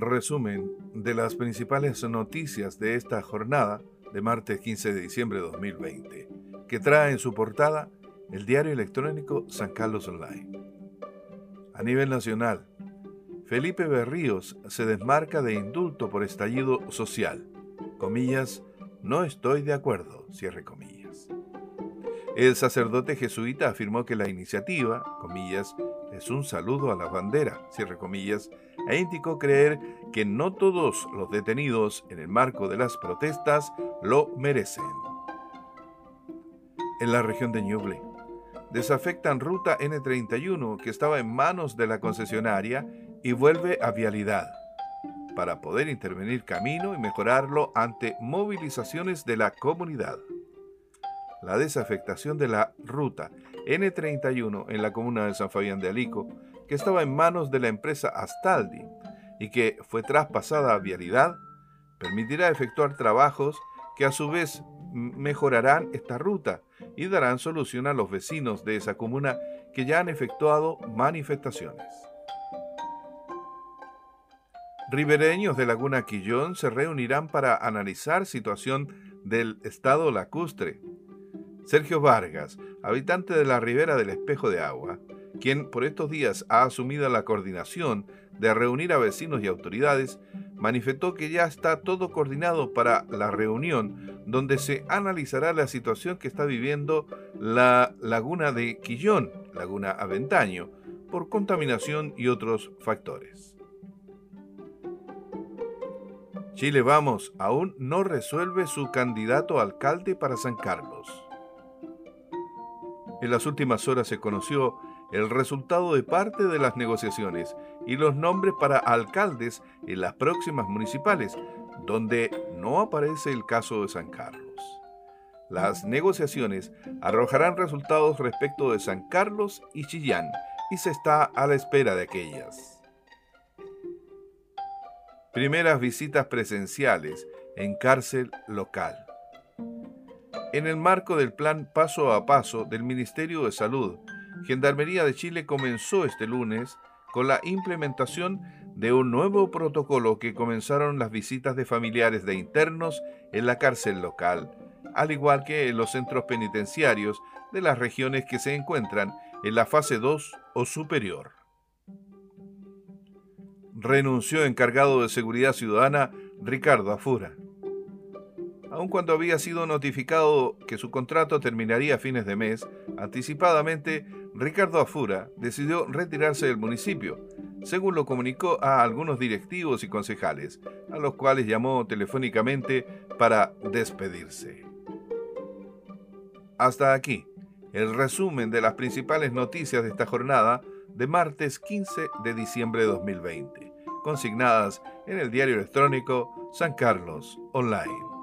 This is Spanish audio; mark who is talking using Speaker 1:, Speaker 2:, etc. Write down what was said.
Speaker 1: resumen de las principales noticias de esta jornada de martes 15 de diciembre de 2020, que trae en su portada el diario electrónico San Carlos Online. A nivel nacional, Felipe Berríos se desmarca de indulto por estallido social. Comillas, no estoy de acuerdo, cierre comillas. El sacerdote jesuita afirmó que la iniciativa, comillas, es un saludo a la bandera, cierre comillas, e indicó creer que no todos los detenidos en el marco de las protestas lo merecen. En la región de Ñuble, desafectan ruta N31 que estaba en manos de la concesionaria y vuelve a vialidad para poder intervenir camino y mejorarlo ante movilizaciones de la comunidad. La desafectación de la ruta N31 en la comuna de San Fabián de Alico, que estaba en manos de la empresa Astaldi y que fue traspasada a vialidad, permitirá efectuar trabajos que a su vez mejorarán esta ruta y darán solución a los vecinos de esa comuna que ya han efectuado manifestaciones. Ribereños de Laguna Quillón se reunirán para analizar situación del estado lacustre. Sergio Vargas, habitante de la ribera del Espejo de Agua, quien por estos días ha asumido la coordinación de reunir a vecinos y autoridades, manifestó que ya está todo coordinado para la reunión donde se analizará la situación que está viviendo la laguna de Quillón, laguna Aventaño, por contaminación y otros factores. Chile Vamos aún no resuelve su candidato a alcalde para San Carlos. En las últimas horas se conoció el resultado de parte de las negociaciones y los nombres para alcaldes en las próximas municipales, donde no aparece el caso de San Carlos. Las negociaciones arrojarán resultados respecto de San Carlos y Chillán y se está a la espera de aquellas. Primeras visitas presenciales en cárcel local. En el marco del plan paso a paso del Ministerio de Salud, Gendarmería de Chile comenzó este lunes con la implementación de un nuevo protocolo que comenzaron las visitas de familiares de internos en la cárcel local, al igual que en los centros penitenciarios de las regiones que se encuentran en la fase 2 o superior. Renunció encargado de seguridad ciudadana Ricardo Afura aun cuando había sido notificado que su contrato terminaría a fines de mes, anticipadamente Ricardo Afura decidió retirarse del municipio, según lo comunicó a algunos directivos y concejales, a los cuales llamó telefónicamente para despedirse. Hasta aquí, el resumen de las principales noticias de esta jornada de martes 15 de diciembre de 2020, consignadas en el diario electrónico San Carlos Online.